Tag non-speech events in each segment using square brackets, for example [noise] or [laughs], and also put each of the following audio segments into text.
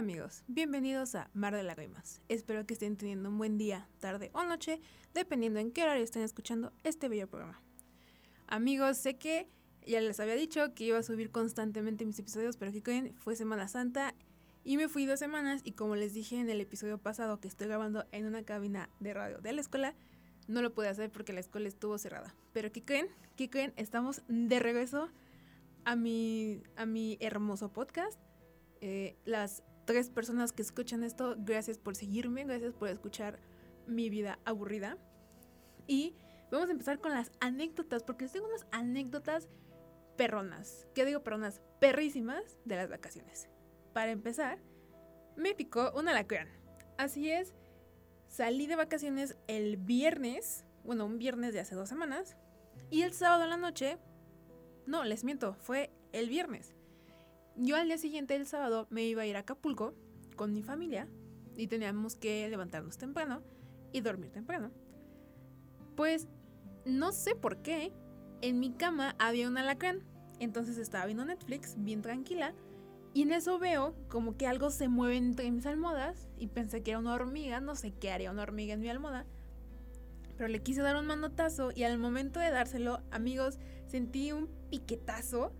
amigos, bienvenidos a Mar de Lágrimas. Espero que estén teniendo un buen día, tarde o noche, dependiendo en qué horario estén escuchando este bello programa. Amigos, sé que ya les había dicho que iba a subir constantemente mis episodios, pero que fue Semana Santa y me fui dos semanas y como les dije en el episodio pasado que estoy grabando en una cabina de radio de la escuela, no lo pude hacer porque la escuela estuvo cerrada. Pero ¿qué creen? ¿Qué creen? Estamos de regreso a mi, a mi hermoso podcast. Eh, las tres personas que escuchan esto, gracias por seguirme, gracias por escuchar mi vida aburrida. Y vamos a empezar con las anécdotas, porque les tengo unas anécdotas perronas. ¿Qué digo perronas? Perrísimas de las vacaciones. Para empezar, me picó un alacrán. Así es, salí de vacaciones el viernes, bueno, un viernes de hace dos semanas, y el sábado en la noche, no, les miento, fue el viernes. Yo al día siguiente, el sábado, me iba a ir a Acapulco con mi familia y teníamos que levantarnos temprano y dormir temprano. Pues no sé por qué, en mi cama había un alacrán. Entonces estaba viendo Netflix bien tranquila y en eso veo como que algo se mueve entre mis almohadas y pensé que era una hormiga, no sé qué haría una hormiga en mi almohada. Pero le quise dar un manotazo y al momento de dárselo, amigos, sentí un piquetazo.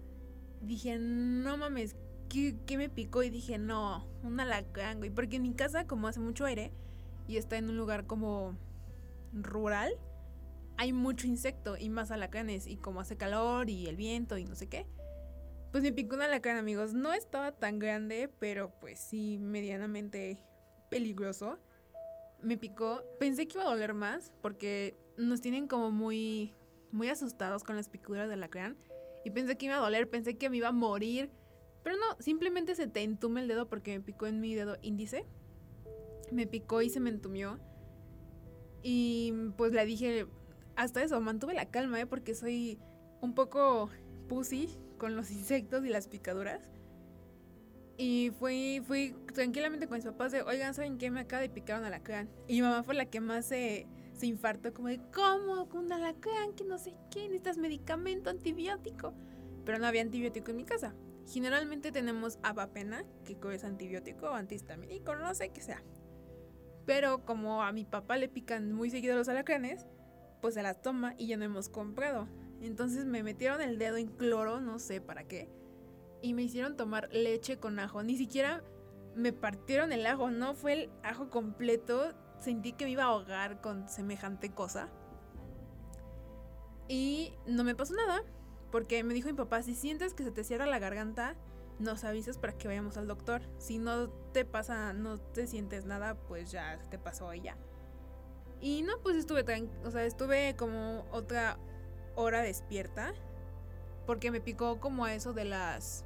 Dije, no mames, ¿qué, me picó? Y dije, no, un alacrán, güey. Porque en mi casa, como hace mucho aire y está en un lugar como rural, hay mucho insecto y más alacranes. Y como hace calor y el viento y no sé qué pues me picó un alacrán, amigos. No estaba tan grande, pero pues sí, medianamente peligroso. Me picó. Pensé que iba a doler más, porque nos tienen como muy, muy asustados con las picuras del alacrán. Y pensé que iba a doler, pensé que me iba a morir. Pero no, simplemente se te entume el dedo porque me picó en mi dedo índice. Me picó y se me entumió. Y pues le dije, hasta eso, mantuve la calma, ¿eh? Porque soy un poco pussy con los insectos y las picaduras. Y fui, fui tranquilamente con mis papás de, oigan, ¿saben qué? Me acaba de picar un alacrán. Y mi mamá fue la que más se, se infartó, como de, ¿cómo? Con un alacrán, que no sé qué, necesitas medicamento, antibiótico. Pero no había antibiótico en mi casa. Generalmente tenemos abapena, que es antibiótico o antihistamínico, no sé qué sea. Pero como a mi papá le pican muy seguido los alacranes, pues se las toma y ya no hemos comprado. Entonces me metieron el dedo en cloro, no sé para qué, y me hicieron tomar leche con ajo. Ni siquiera me partieron el ajo, no fue el ajo completo. Sentí que me iba a ahogar con semejante cosa. Y no me pasó nada, porque me dijo mi papá, si sientes que se te cierra la garganta, nos avisas para que vayamos al doctor. Si no te pasa, no te sientes nada, pues ya te pasó y ya. Y no, pues estuve o sea, estuve como otra hora despierta. Porque me picó como a eso de las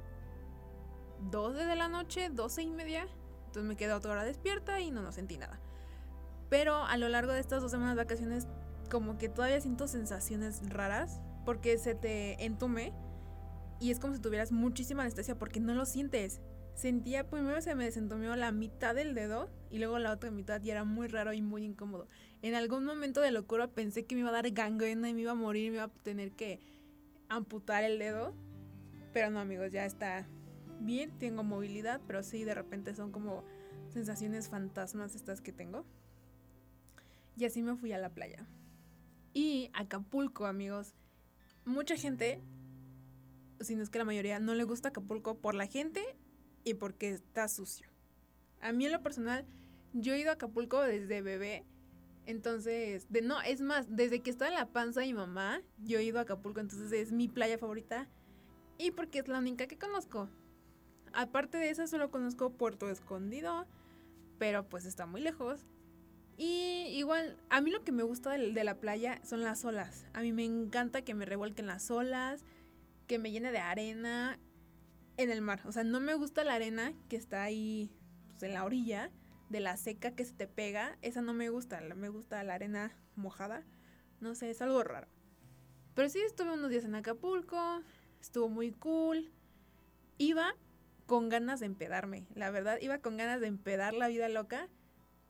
12 de la noche, 12 y media. Entonces me quedé otra hora despierta y no, no sentí nada. Pero a lo largo de estas dos semanas de vacaciones, como que todavía siento sensaciones raras. Porque se te entume. Y es como si tuvieras muchísima anestesia porque no lo sientes. Sentía, primero se me desentumió la mitad del dedo y luego la otra mitad y era muy raro y muy incómodo. En algún momento de locura pensé que me iba a dar gangrena y me iba a morir me iba a tener que amputar el dedo. Pero no, amigos, ya está bien, tengo movilidad, pero sí, de repente son como sensaciones fantasmas estas que tengo. Y así me fui a la playa. Y Acapulco, amigos. Mucha gente, si no es que la mayoría, no le gusta Acapulco por la gente y porque está sucio. A mí en lo personal, yo he ido a Acapulco desde bebé. Entonces, de, no, es más, desde que estaba en la panza de mi mamá, yo he ido a Acapulco, entonces es mi playa favorita. Y porque es la única que conozco. Aparte de esa, solo conozco Puerto Escondido, pero pues está muy lejos. Y igual, a mí lo que me gusta de, la playa son las olas. A mí me encanta que me revuelquen las olas, que me llene de arena en el mar. O sea, no me gusta la arena que está ahí pues, en la orilla de la seca que se te pega. Esa no me gusta. Me gusta la arena mojada. No sé, es algo raro. Pero sí estuve unos días en Acapulco. Estuvo muy cool. Iba con ganas de empedarme. La verdad, iba con ganas de empedar la vida loca.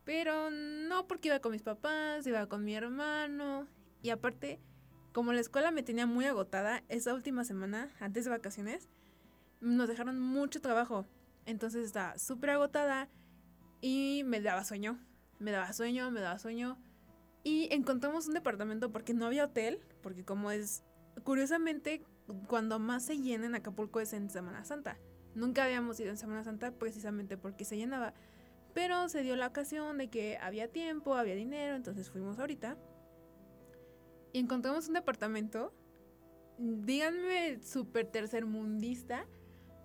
Pero no porque iba con mis papás, iba con mi hermano. Y aparte, como la escuela me tenía muy agotada esa última semana, antes de vacaciones, nos dejaron mucho trabajo. Entonces estaba súper agotada y me daba sueño. Me daba sueño, me daba sueño. Y encontramos un departamento porque no había hotel, porque como es, curiosamente, cuando más se llena en Acapulco es en Semana Santa. Nunca habíamos ido en Semana Santa precisamente porque se llenaba. Pero se dio la ocasión de que había tiempo, había dinero, entonces fuimos ahorita. Y encontramos un departamento, díganme súper tercermundista,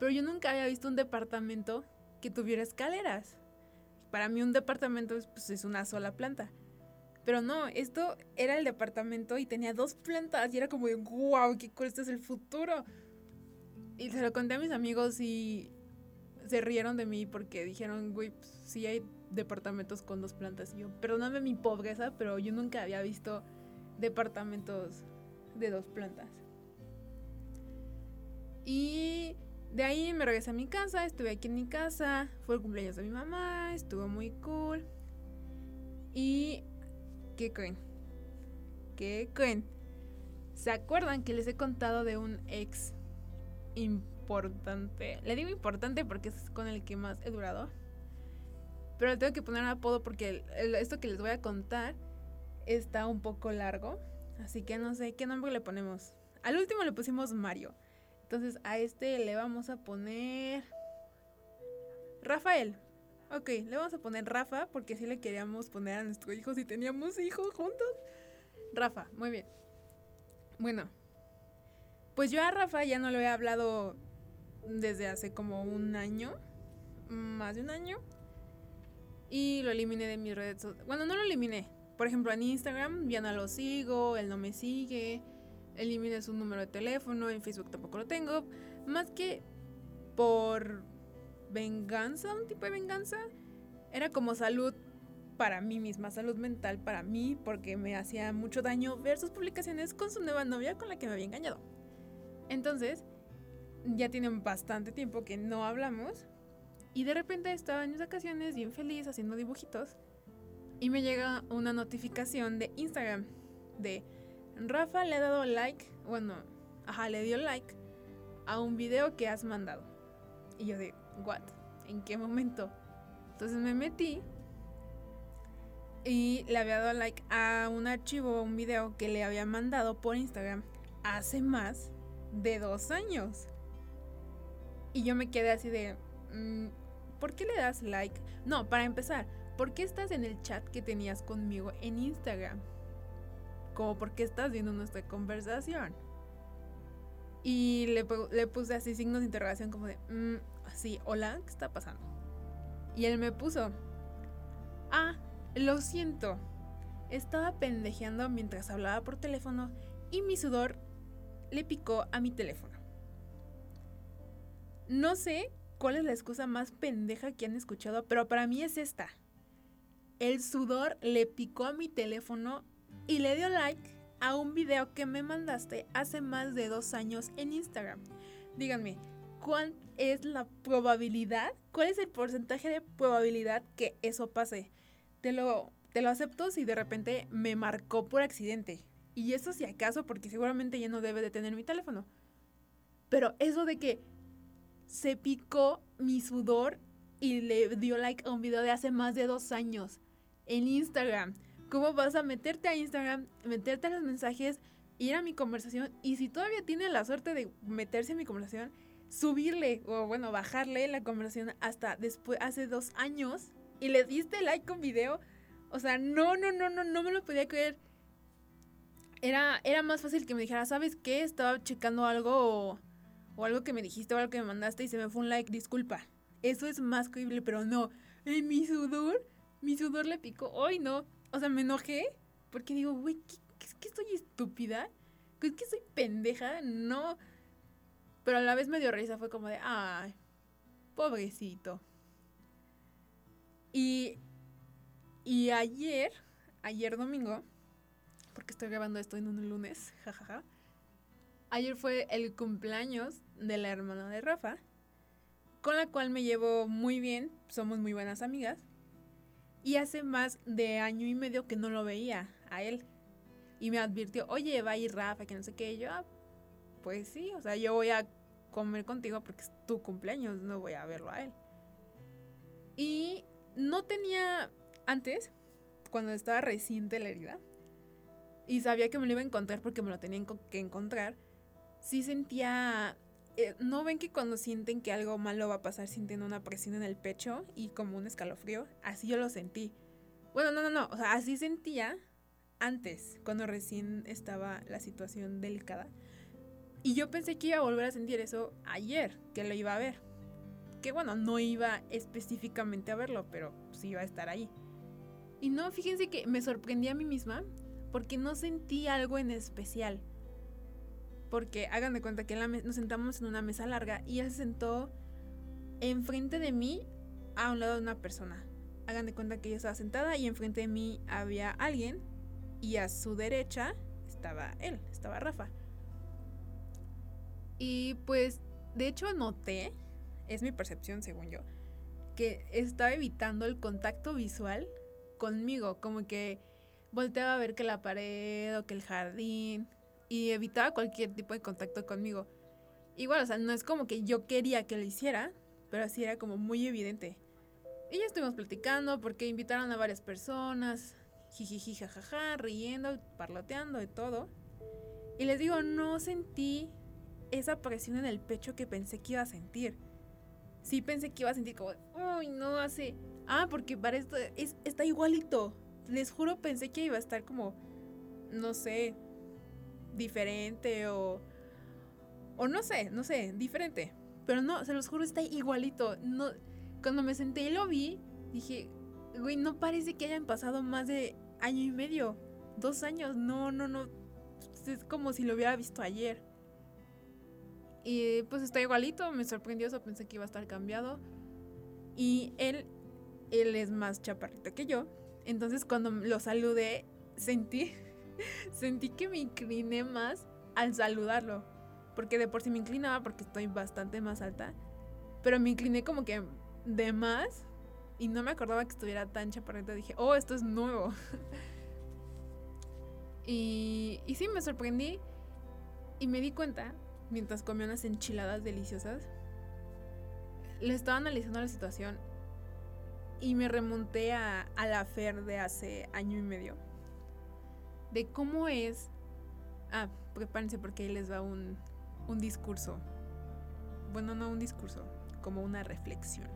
pero yo nunca había visto un departamento que tuviera escaleras. Para mí un departamento pues, es una sola planta. Pero no, esto era el departamento y tenía dos plantas y era como wow, qué cool, este es el futuro. Y se lo conté a mis amigos y se rieron de mí porque dijeron, güey, pues, sí hay departamentos con dos plantas. Y yo, perdóname mi pobreza, pero yo nunca había visto departamentos de dos plantas. Y de ahí me regresé a mi casa, estuve aquí en mi casa, fue el cumpleaños de mi mamá, estuvo muy cool. Y ¿qué creen? ¿Qué creen? ¿Se acuerdan que les he contado de un ex importante? Le digo importante porque es con el que más he durado. Pero le tengo que poner un apodo porque esto que les voy a contar está un poco largo. Así que no sé qué nombre le ponemos. Al último le pusimos Mario. Entonces a este le vamos a poner... Rafael. Ok, le vamos a poner Rafa porque así le queríamos poner a nuestro hijo si teníamos hijos juntos. Rafa, muy bien. Bueno, pues yo a Rafa ya no lo he hablado desde hace como un año, más de un año. Y lo eliminé de mis redes Bueno, no lo eliminé. Por ejemplo, en Instagram ya no lo sigo, él no me sigue. Eliminé su número de teléfono, en Facebook tampoco lo tengo. Más que por venganza, un tipo de venganza. Era como salud para mí misma, salud mental para mí, porque me hacía mucho daño ver sus publicaciones con su nueva novia con la que me había engañado. Entonces, ya tiene bastante tiempo que no hablamos. Y de repente estaba en mis vacaciones bien feliz haciendo dibujitos. Y me llega una notificación de Instagram de Rafa le ha dado like, bueno, ajá, le dio like a un video que has mandado. Y yo de, ¿what? ¿En qué momento? Entonces me metí y le había dado like a un archivo, un video que le había mandado por Instagram hace más de dos años. Y yo me quedé así de, mm, ¿por qué le das like? No, para empezar, ¿por qué estás en el chat que tenías conmigo en Instagram? Como, ¿por qué estás viendo nuestra conversación? Y le, puse así signos de interrogación como de, mm, así, hola, ¿qué está pasando? Y él me puso, ah, lo siento, estaba pendejeando mientras hablaba por teléfono y mi sudor le picó a mi teléfono. No sé cuál es la excusa más pendeja que han escuchado, pero para mí es esta. El sudor le picó a mi teléfono y le dio like a un video que me mandaste hace más de dos años en Instagram. Díganme, ¿cuál es la probabilidad? ¿Cuál es el porcentaje de probabilidad que eso pase? Te lo, te lo acepto si de repente me marcó por accidente. Y eso si acaso, porque seguramente ya no debe de tener mi teléfono. Pero eso de que se picó mi sudor y le dio like a un video de hace más de dos años en Instagram ¿Cómo vas a meterte a Instagram, meterte a los mensajes, ir a mi conversación y si todavía tiene la suerte de meterse a mi conversación, subirle o bueno, bajarle la conversación hasta después, hace dos años y le diste like con video? O sea, no, no, no, no, no me lo podía creer. Era, era más fácil que me dijera, ¿sabes qué? Estaba checando algo o, algo que me dijiste o algo que me mandaste y se me fue un like, disculpa. Eso es más creíble, pero no. En mi sudor, mi sudor le picó. Hoy no. O sea, me enojé porque digo, güey, ¿es que estoy estúpida? ¿Es que soy pendeja? No. Pero a la vez me dio risa, fue como de, ay, pobrecito. Y, y ayer, ayer domingo, porque estoy grabando esto en un lunes, [laughs] jajaja. Ayer fue el cumpleaños de la hermana de Rafa, con la cual me llevo muy bien, somos muy buenas amigas. Y hace más de año y medio que no lo veía a él. Y me advirtió, oye, va a ir Rafa, que no sé qué. Y yo, ah, pues sí, o sea, yo voy a comer contigo porque es tu cumpleaños, no voy a verlo a él. Y no tenía antes, cuando estaba reciente la herida, y sabía que me lo iba a encontrar porque me lo tenían que encontrar, sí sentía... Eh, ¿No ven que cuando sienten que algo malo va a pasar sienten una presión en el pecho y como un escalofrío? Así yo lo sentí. Bueno, no, no, no. O sea, así sentía antes, cuando recién estaba la situación delicada. Y yo pensé que iba a volver a sentir eso ayer, que lo iba a ver. Que bueno, no iba específicamente a verlo, pero sí iba a estar ahí. Y no, fíjense que me sorprendí a mí misma porque no sentí algo en especial. Porque hagan de cuenta que nos sentamos en una mesa larga y él se sentó enfrente de mí a un lado de una persona. Hagan de cuenta que yo estaba sentada y enfrente de mí había alguien y a su derecha estaba él, estaba Rafa. Y pues, de hecho noté, es mi percepción según yo, que estaba evitando el contacto visual conmigo, como que volteaba a ver que la pared o que el jardín y evitaba cualquier tipo de contacto conmigo. Igual, o sea, no es como que yo quería que lo hiciera, pero así era como muy evidente. Y ya estuvimos platicando porque invitaron a varias personas, jijiji, jajaja, riendo, parloteando y todo. Y les digo, no sentí esa presión en el pecho que pensé que iba a sentir. Sí pensé que iba a sentir como, uy, no hace... Ah, porque para esto es, está igualito. Les juro, pensé que iba a estar como, no sé, diferente o... O no sé, no sé, diferente. Pero no, se los juro, está igualito. No, cuando me senté y lo vi, dije, güey, no parece que hayan pasado más de año y medio, dos años. No, no, no. Es como si lo hubiera visto ayer. Y pues está igualito, me sorprendió eso, pensé que iba a estar cambiado. Y él, él es más chaparrito que yo. Entonces cuando lo saludé, sentí, [laughs] sentí que me incliné más al saludarlo. Porque de por sí me inclinaba porque estoy bastante más alta. Pero me incliné como que de más. Y no me acordaba que estuviera tan chaparrito. Dije, oh, esto es nuevo. [laughs] y, y sí, me sorprendí. Y me di cuenta mientras comía unas enchiladas deliciosas, le estaba analizando la situación y me remonté a, la Fer de hace año y medio. De cómo es... Ah, prepárense porque ahí les va un, discurso. Bueno, no un discurso, como una reflexión.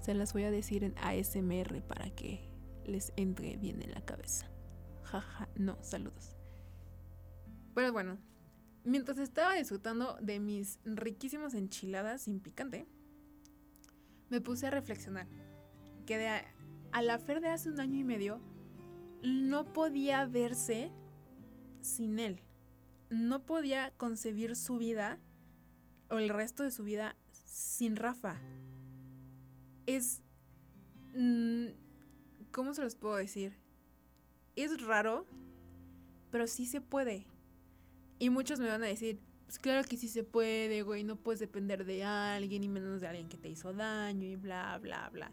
Se las voy a decir en ASMR para que les entre bien en la cabeza. Jaja, no, saludos. Pero bueno, Mientras estaba disfrutando de mis riquísimas enchiladas sin picante, me puse a reflexionar que a, la Fer de hace un año y medio no podía verse sin él. No podía concebir su vida o el resto de su vida sin Rafa. Es... Mm, ¿Cómo se los puedo decir? Es raro, pero sí se puede. Y muchos me van a decir, pues claro que sí se puede, güey, no puedes depender de alguien y menos de alguien que te hizo daño y bla, bla, bla.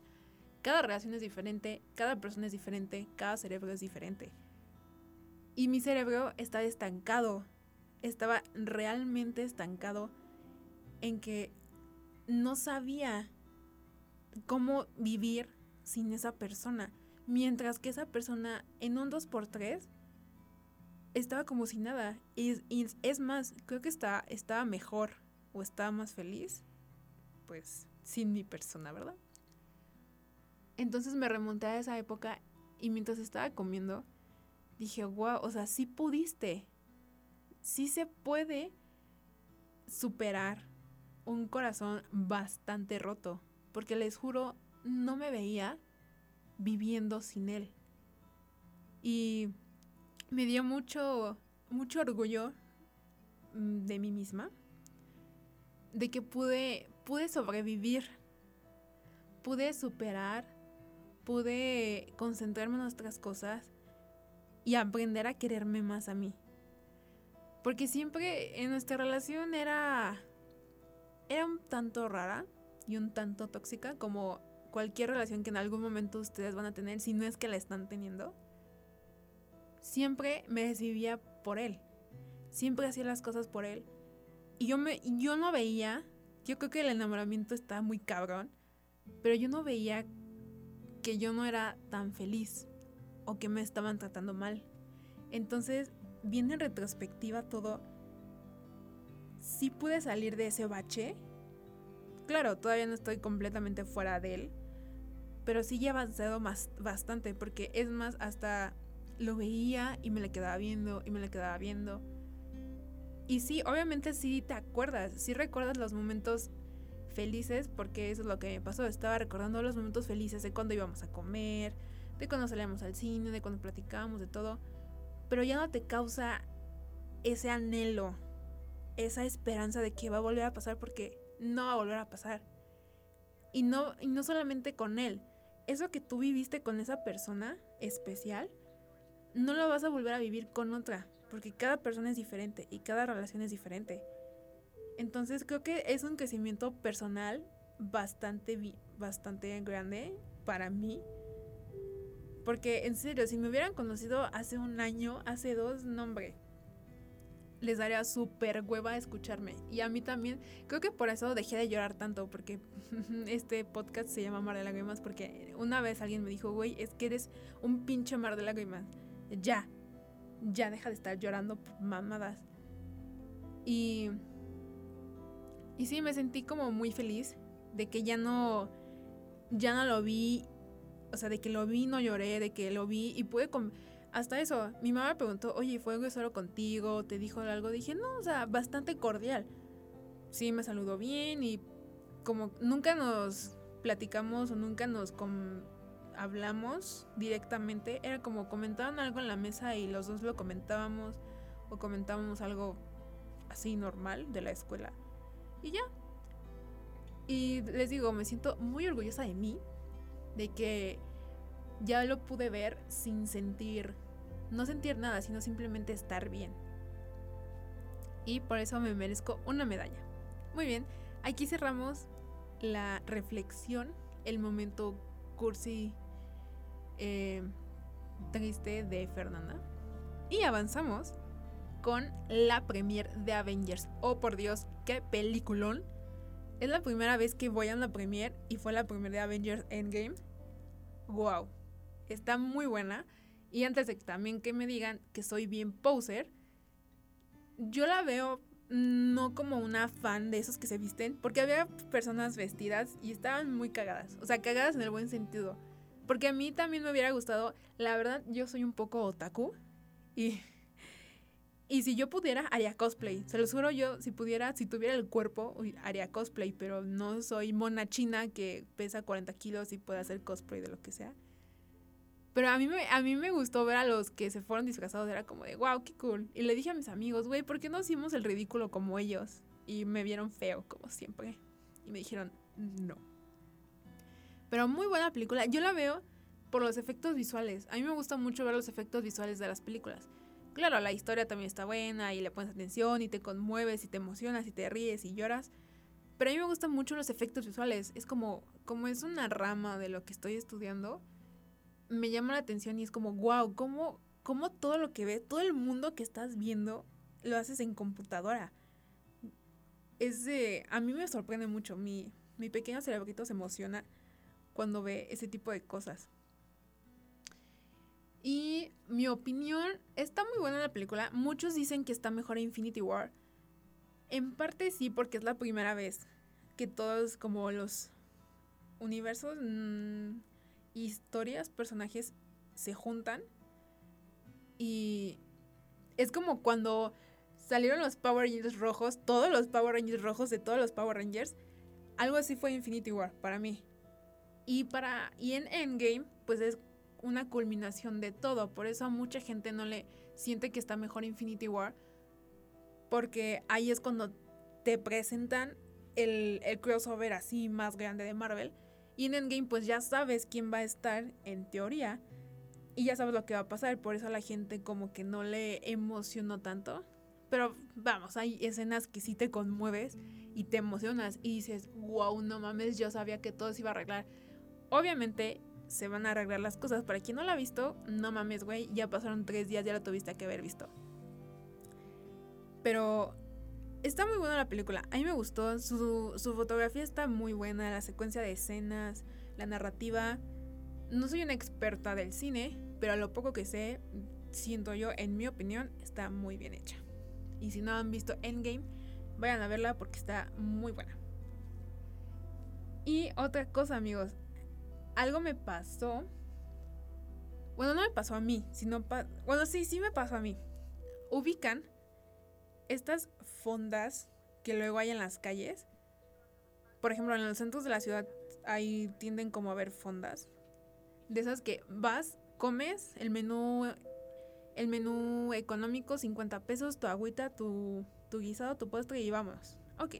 Cada relación es diferente, cada persona es diferente, cada cerebro es diferente. Y mi cerebro estaba estancado, estaba realmente estancado en que no sabía cómo vivir sin esa persona. Mientras que esa persona en un 2x3 estaba como si nada. Y, es más, creo que está, estaba mejor o estaba más feliz, pues sin mi persona, ¿verdad? Entonces me remonté a esa época y mientras estaba comiendo, dije, wow, o sea, sí pudiste. Sí se puede superar un corazón bastante roto. Porque les juro, no me veía viviendo sin él. Y me dio mucho, mucho orgullo mm, de mí misma, de que pude, pude sobrevivir, pude superar, pude concentrarme en otras cosas y aprender a quererme más a mí. Porque siempre en nuestra relación era, era un tanto rara y un tanto tóxica como cualquier relación que en algún momento ustedes van a tener, si no es que la están teniendo siempre me decidía por él. Siempre hacía las cosas por él. Y yo, me, yo no veía, yo creo que el enamoramiento está muy cabrón, pero yo no veía que yo no era tan feliz o que me estaban tratando mal. Entonces, viendo en retrospectiva todo, sí pude salir de ese bache. Claro, todavía no estoy completamente fuera de él, pero sí he avanzado más, bastante, porque es más, hasta lo veía y me le quedaba viendo y me le quedaba viendo. Y sí, obviamente sí te acuerdas, sí recuerdas los momentos felices, porque eso es lo que me pasó. Estaba recordando los momentos felices de cuando íbamos a comer, de cuando salíamos al cine, de cuando platicábamos, de todo. Pero ya no te causa ese anhelo, esa esperanza de que va a volver a pasar, porque no va a volver a pasar. Y no, y no solamente con él. Eso que tú viviste con esa persona especial, no lo vas a volver a vivir con otra, porque cada persona es diferente y cada relación es diferente. Entonces creo que es un crecimiento personal bastante, bastante grande para mí. Porque en serio, si me hubieran conocido hace un año, hace dos, no hombre, les daría súper hueva escucharme. Y a mí también, creo que por eso dejé de llorar tanto, porque [laughs] este podcast se llama Mar de Lágrimas, porque una vez alguien me dijo, güey, es que eres un pinche mar de lágrimas. Ya, ya deja de estar llorando mamadas. Y y sí, me sentí como muy feliz de que ya no, ya no lo vi, o sea, de que lo vi, no lloré, de que lo vi y pude... Hasta eso, mi mamá me preguntó, oye, ¿fue solo contigo? ¿Te dijo algo? Dije, no, o sea, bastante cordial. Sí, me saludó bien y como nunca nos platicamos o nunca nos hablamos directamente, era como comentaban algo en la mesa y los dos lo comentábamos o comentábamos algo así normal de la escuela. Y ya. Y les digo, me siento muy orgullosa de mí, de que ya lo pude ver sin sentir, no sentir nada, sino simplemente estar bien. Y por eso me merezco una medalla. Muy bien, aquí cerramos la reflexión, el momento cursi eh, triste de Fernanda. Y avanzamos con la premier de Avengers. Oh, por Dios, qué peliculón. Es la primera vez que voy a una premier y fue la primera de Avengers Endgame. Wow, está muy buena. Y antes de que también que me digan que soy bien poser, yo la veo no como una fan de esos que se visten, porque había personas vestidas y estaban muy cagadas. O sea, cagadas en el buen sentido. Porque a mí también me hubiera gustado, la verdad, yo soy un poco otaku y y si yo pudiera, haría cosplay. Se lo juro yo, si pudiera, si tuviera el cuerpo, haría cosplay, pero no soy mona china que pesa 40 kilos y puede hacer cosplay de lo que sea. Pero a mí, me, a mí me gustó ver a los que se fueron disfrazados, era como de, wow, qué cool. Y le dije a mis amigos, güey, ¿por qué no hicimos el ridículo como ellos? Y me vieron feo, como siempre. Y me dijeron, no. Pero muy buena película. Yo la veo por los efectos visuales. A mí me gusta mucho ver los efectos visuales de las películas. Claro, la historia también está buena y le pones atención y te conmueves y te emocionas y te ríes y lloras. Pero a mí me gustan mucho los efectos visuales. Es como, como es una rama de lo que estoy estudiando, me llama la atención y es como, wow, ¿cómo, cómo todo lo que ves, todo el mundo que estás viendo, lo haces en computadora? Es de, a mí me sorprende mucho. Mi, mi pequeño cerebrito se emociona cuando ve ese tipo de cosas. Y mi opinión, está muy buena la película. Muchos dicen que está mejor Infinity War. En parte sí, porque es la primera vez que todos como los universos, mm, historias, personajes se juntan. Y es como cuando salieron los Power Rangers rojos, todos los Power Rangers rojos de todos los Power Rangers. Algo así fue Infinity War para mí. Y para y en Endgame, pues es una culminación de todo. Por eso a mucha gente no le siente que está mejor Infinity War. Porque ahí es cuando te presentan el, el crossover así más grande de Marvel. Y en Endgame pues ya sabes quién va a estar en teoría. Y ya sabes lo que va a pasar. Por eso a la gente como que no le emocionó tanto. Pero vamos, hay escenas que sí te conmueves y te emocionas y dices, wow, no mames, yo sabía que todo se iba a arreglar. Obviamente se van a arreglar las cosas. Para quien no la ha visto, no mames, güey, ya pasaron tres días, ya la tuviste que haber visto. Pero Está muy buena la película. A mí me gustó. Su, su fotografía está muy buena. La secuencia de escenas, la narrativa. No soy una experta del cine, pero a lo poco que sé, siento yo, en mi opinión, está muy bien hecha. Y si no han visto Endgame, vayan a verla porque está muy buena. Y otra cosa, amigos. Algo me pasó. Bueno, no me pasó a mí, sino... bueno, sí, sí me pasó a mí. Ubican estas fondas que luego hay en las calles. Por ejemplo, en los centros de la ciudad ahí tienden como a haber fondas. De esas que vas, comes el menú el menú económico 50 pesos, tu agüita, tu, tu guisado, tu postre y vamos. Ok.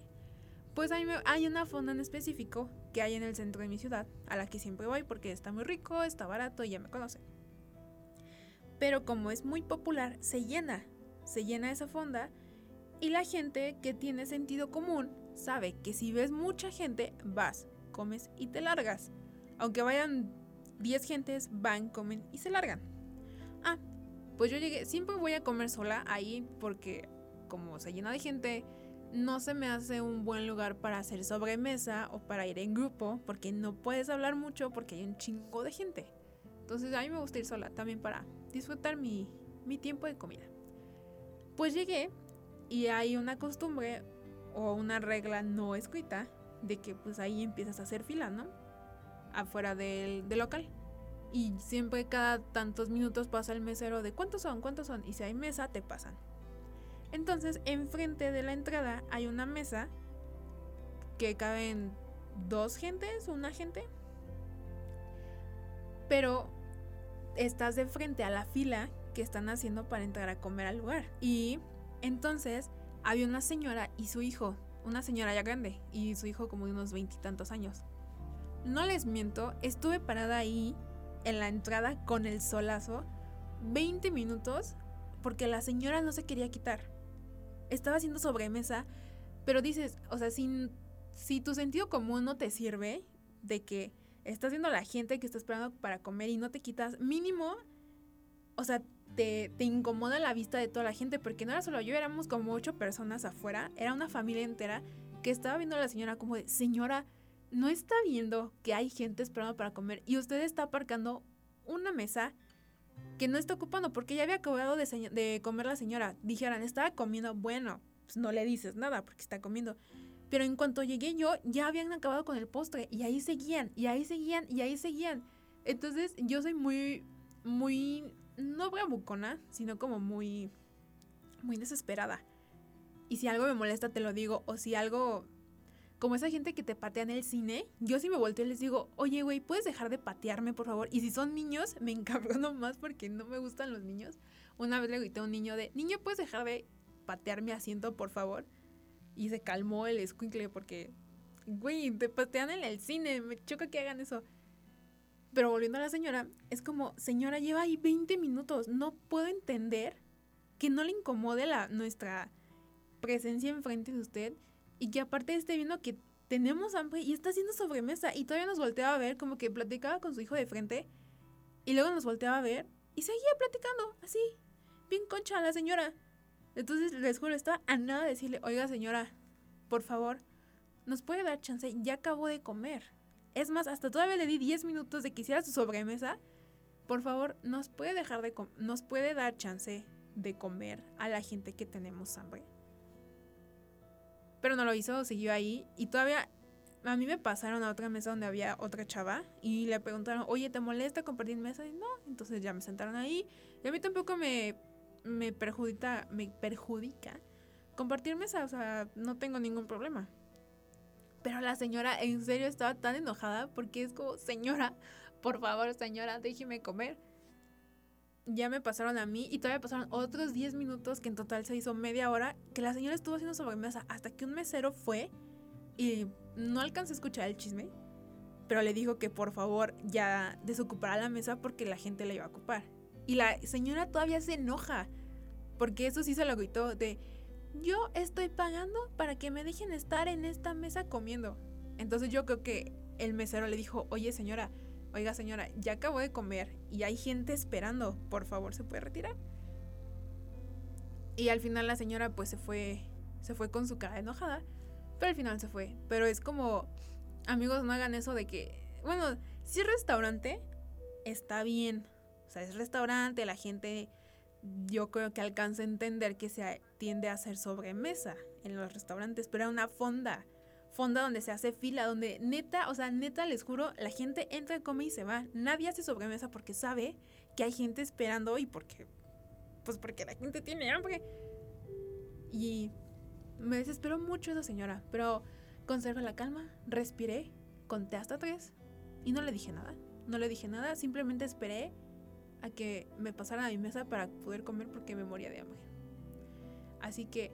Pues hay, hay una fonda en específico que hay en el centro de mi ciudad, a la que siempre voy porque está muy rico, está barato y ya me conocen. Pero como es muy popular, se llena. Se llena esa fonda y la gente que tiene sentido común sabe que si ves mucha gente, vas, comes y te largas. Aunque vayan 10 gentes, van, comen y se largan. Ah, pues yo llegué, siempre voy a comer sola ahí porque como se llena de gente, no se me hace un buen lugar para hacer sobremesa o para ir en grupo porque no puedes hablar mucho porque hay un chingo de gente. Entonces a mí me gusta ir sola también para disfrutar mi, mi tiempo de comida. Pues llegué y hay una costumbre o una regla no escrita de que pues ahí empiezas a hacer fila, ¿no? Afuera del, local. Y siempre cada tantos minutos pasa el mesero de cuántos son, cuántos son. Y si hay mesa, te pasan. Entonces, enfrente de la entrada hay una mesa que caben dos gentes, una gente. Pero estás de frente a la fila que están haciendo para entrar a comer al lugar. Y entonces había una señora y su hijo, una señora ya grande, y su hijo como de unos veintitantos años. No les miento, estuve parada ahí en la entrada con el solazo 20 minutos porque la señora no se quería quitar. Estaba haciendo sobremesa, pero dices, o sea, si, si tu sentido común no te sirve de que estás viendo a la gente que está esperando para comer y no te quitas, mínimo, o sea, te, incomoda la vista de toda la gente, porque no era solo yo, éramos como ocho personas afuera, era una familia entera que estaba viendo a la señora como de, señora, no está viendo que hay gente esperando para comer y usted está aparcando una mesa que no está ocupando porque ya había acabado de, comer la señora. Dijeran, estaba comiendo, bueno, pues no le dices nada porque está comiendo. Pero en cuanto llegué yo, ya habían acabado con el postre y ahí seguían, y ahí seguían, y ahí seguían. Entonces yo soy muy, muy no bravucona, sino como muy, muy desesperada. Y si algo me molesta, te lo digo. O si algo, como esa gente que te patea en el cine, yo si me volteo y les digo, oye, güey, ¿puedes dejar de patearme, por favor? Y si son niños, me [laughs] encabrono más porque no me gustan los niños. Una vez le grité a un niño de, niño, ¿puedes dejar de patear mi asiento, por favor? Y se calmó el escuincle porque, güey, te patean en el cine, me choca que hagan eso. Pero volviendo a la señora, es como, señora, lleva ahí 20 minutos. No puedo entender que no le incomode la, nuestra presencia enfrente de usted y que aparte esté viendo que tenemos hambre y está haciendo sobremesa y todavía nos volteaba a ver como que platicaba con su hijo de frente y luego nos volteaba a ver y seguía platicando así, bien concha la señora. Entonces les juro, estaba a nada de decirle, oiga señora, por favor, nos puede dar chance, ya acabo de comer. Es más, hasta todavía le di 10 minutos de que hiciera su sobremesa. Por favor, nos puede dejar de nos puede dar chance de comer a la gente que tenemos hambre. Pero no lo hizo, siguió ahí y todavía a mí me pasaron a otra mesa donde había otra chava y le preguntaron, oye, ¿te molesta compartir mesa? Y no, entonces ya me sentaron ahí. Y a mí tampoco me, me perjudica, me perjudica compartir mesa, o sea, no tengo ningún problema. Pero la señora en serio estaba tan enojada porque es como, señora, por favor, señora, déjeme comer. Ya me pasaron a mí y todavía pasaron otros 10 minutos que en total se hizo media hora que la señora estuvo haciendo sobremesa hasta que un mesero fue y no alcancé a escuchar el chisme, pero le dijo que por favor ya desocupara la mesa porque la gente la iba a ocupar. Y la señora todavía se enoja porque eso sí se lo gritó de yo estoy pagando para que me dejen estar en esta mesa comiendo. Entonces yo creo que el mesero le dijo, oye señora, oiga señora, ya acabo de comer y hay gente esperando, por favor se puede retirar. Y al final la señora pues se fue, se fue con su cara enojada, pero al final se fue. Pero es como, amigos, no hagan eso de que, bueno, si es restaurante, está bien. O sea, es restaurante, la gente yo creo que alcanza a entender que se tiende a hacer sobremesa en los restaurantes, pero era una fonda. Fonda donde se hace fila, donde neta, o sea, neta, les juro, la gente entra, come y se va. Nadie hace sobremesa porque sabe que hay gente esperando y porque, pues porque la gente tiene hambre. Y me desesperó mucho esa señora, pero conservé la calma, respiré, conté hasta tres y no le dije nada. No le dije nada, simplemente esperé a que me pasara a mi mesa para poder comer porque me moría de hambre. Así que,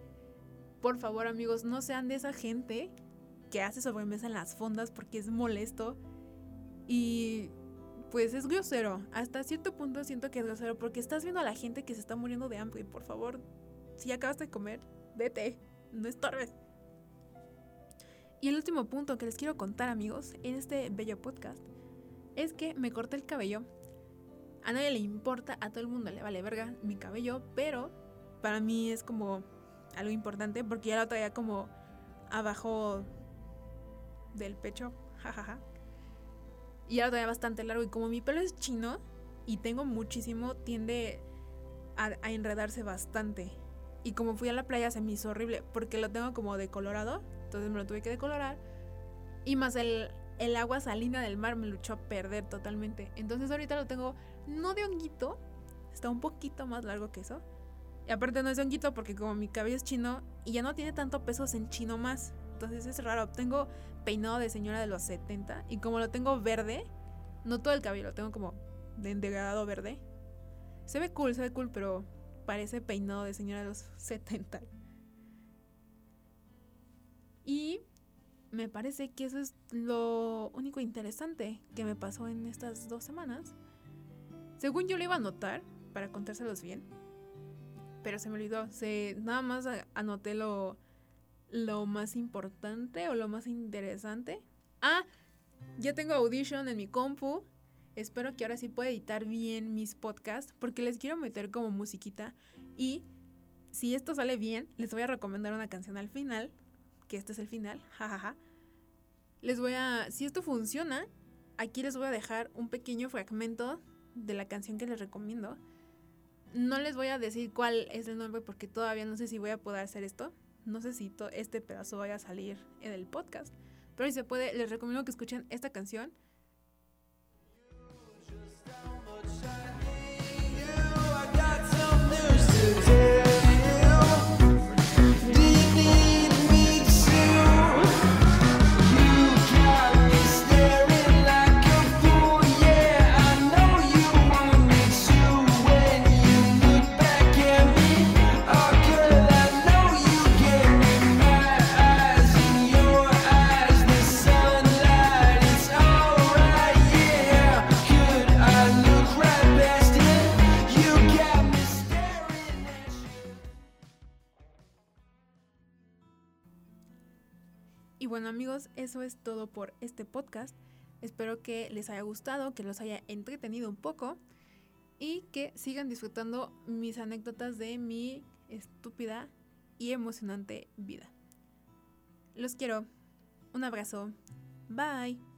por favor amigos, no sean de esa gente que hace sobremesa en las fondas porque es molesto y pues es grosero. Hasta cierto punto siento que es grosero porque estás viendo a la gente que se está muriendo de hambre. Por favor, si acabas de comer, vete, no estorbes. Y el último punto que les quiero contar amigos en este bello podcast es que me corté el cabello a nadie le importa, a todo el mundo le vale verga mi cabello, pero para mí es como algo importante porque ya lo traía como abajo del pecho, [laughs] jajaja. y lo traía bastante largo y como mi pelo es chino y tengo muchísimo, tiende a, enredarse bastante. Y como fui a la playa se me hizo horrible porque lo tengo como decolorado, entonces me lo tuve que decolorar. Y más el, el agua salina del mar me lo echó a perder totalmente. Entonces ahorita lo tengo no de honguito, está un poquito más largo que eso. Y aparte no es de honguito porque como mi cabello es chino y ya no tiene tanto peso en chino más. Entonces es raro. Tengo peinado de señora de los 70 y como lo tengo verde, no todo el cabello, lo tengo como de degradado verde. Se ve cool, se ve cool, pero parece peinado de señora de los [laughs] 70. Y me parece que eso es lo único interesante que me pasó en estas dos semanas. Según yo lo iba a anotar para contárselos bien, pero se me olvidó. Se, nada más anoté lo, lo más importante o lo más interesante. Ah, ya tengo Audition en mi compu. Espero que ahora sí pueda editar bien mis podcasts porque les quiero meter como musiquita. Y si esto sale bien, les voy a recomendar una canción al final, que este es el final, [laughs] jajaja. Les voy a, si esto funciona, aquí les voy a dejar un pequeño fragmento de la canción que les recomiendo. No les voy a decir cuál es el nombre porque todavía no sé si voy a poder hacer esto. No sé si este pedazo vaya a salir en el podcast. Pero si se puede, les recomiendo que escuchen esta canción bueno eso es todo por este podcast. Espero que les haya gustado, que los haya entretenido un poco y que sigan disfrutando mis anécdotas de mi estúpida y emocionante vida. Los quiero. Un abrazo. Bye.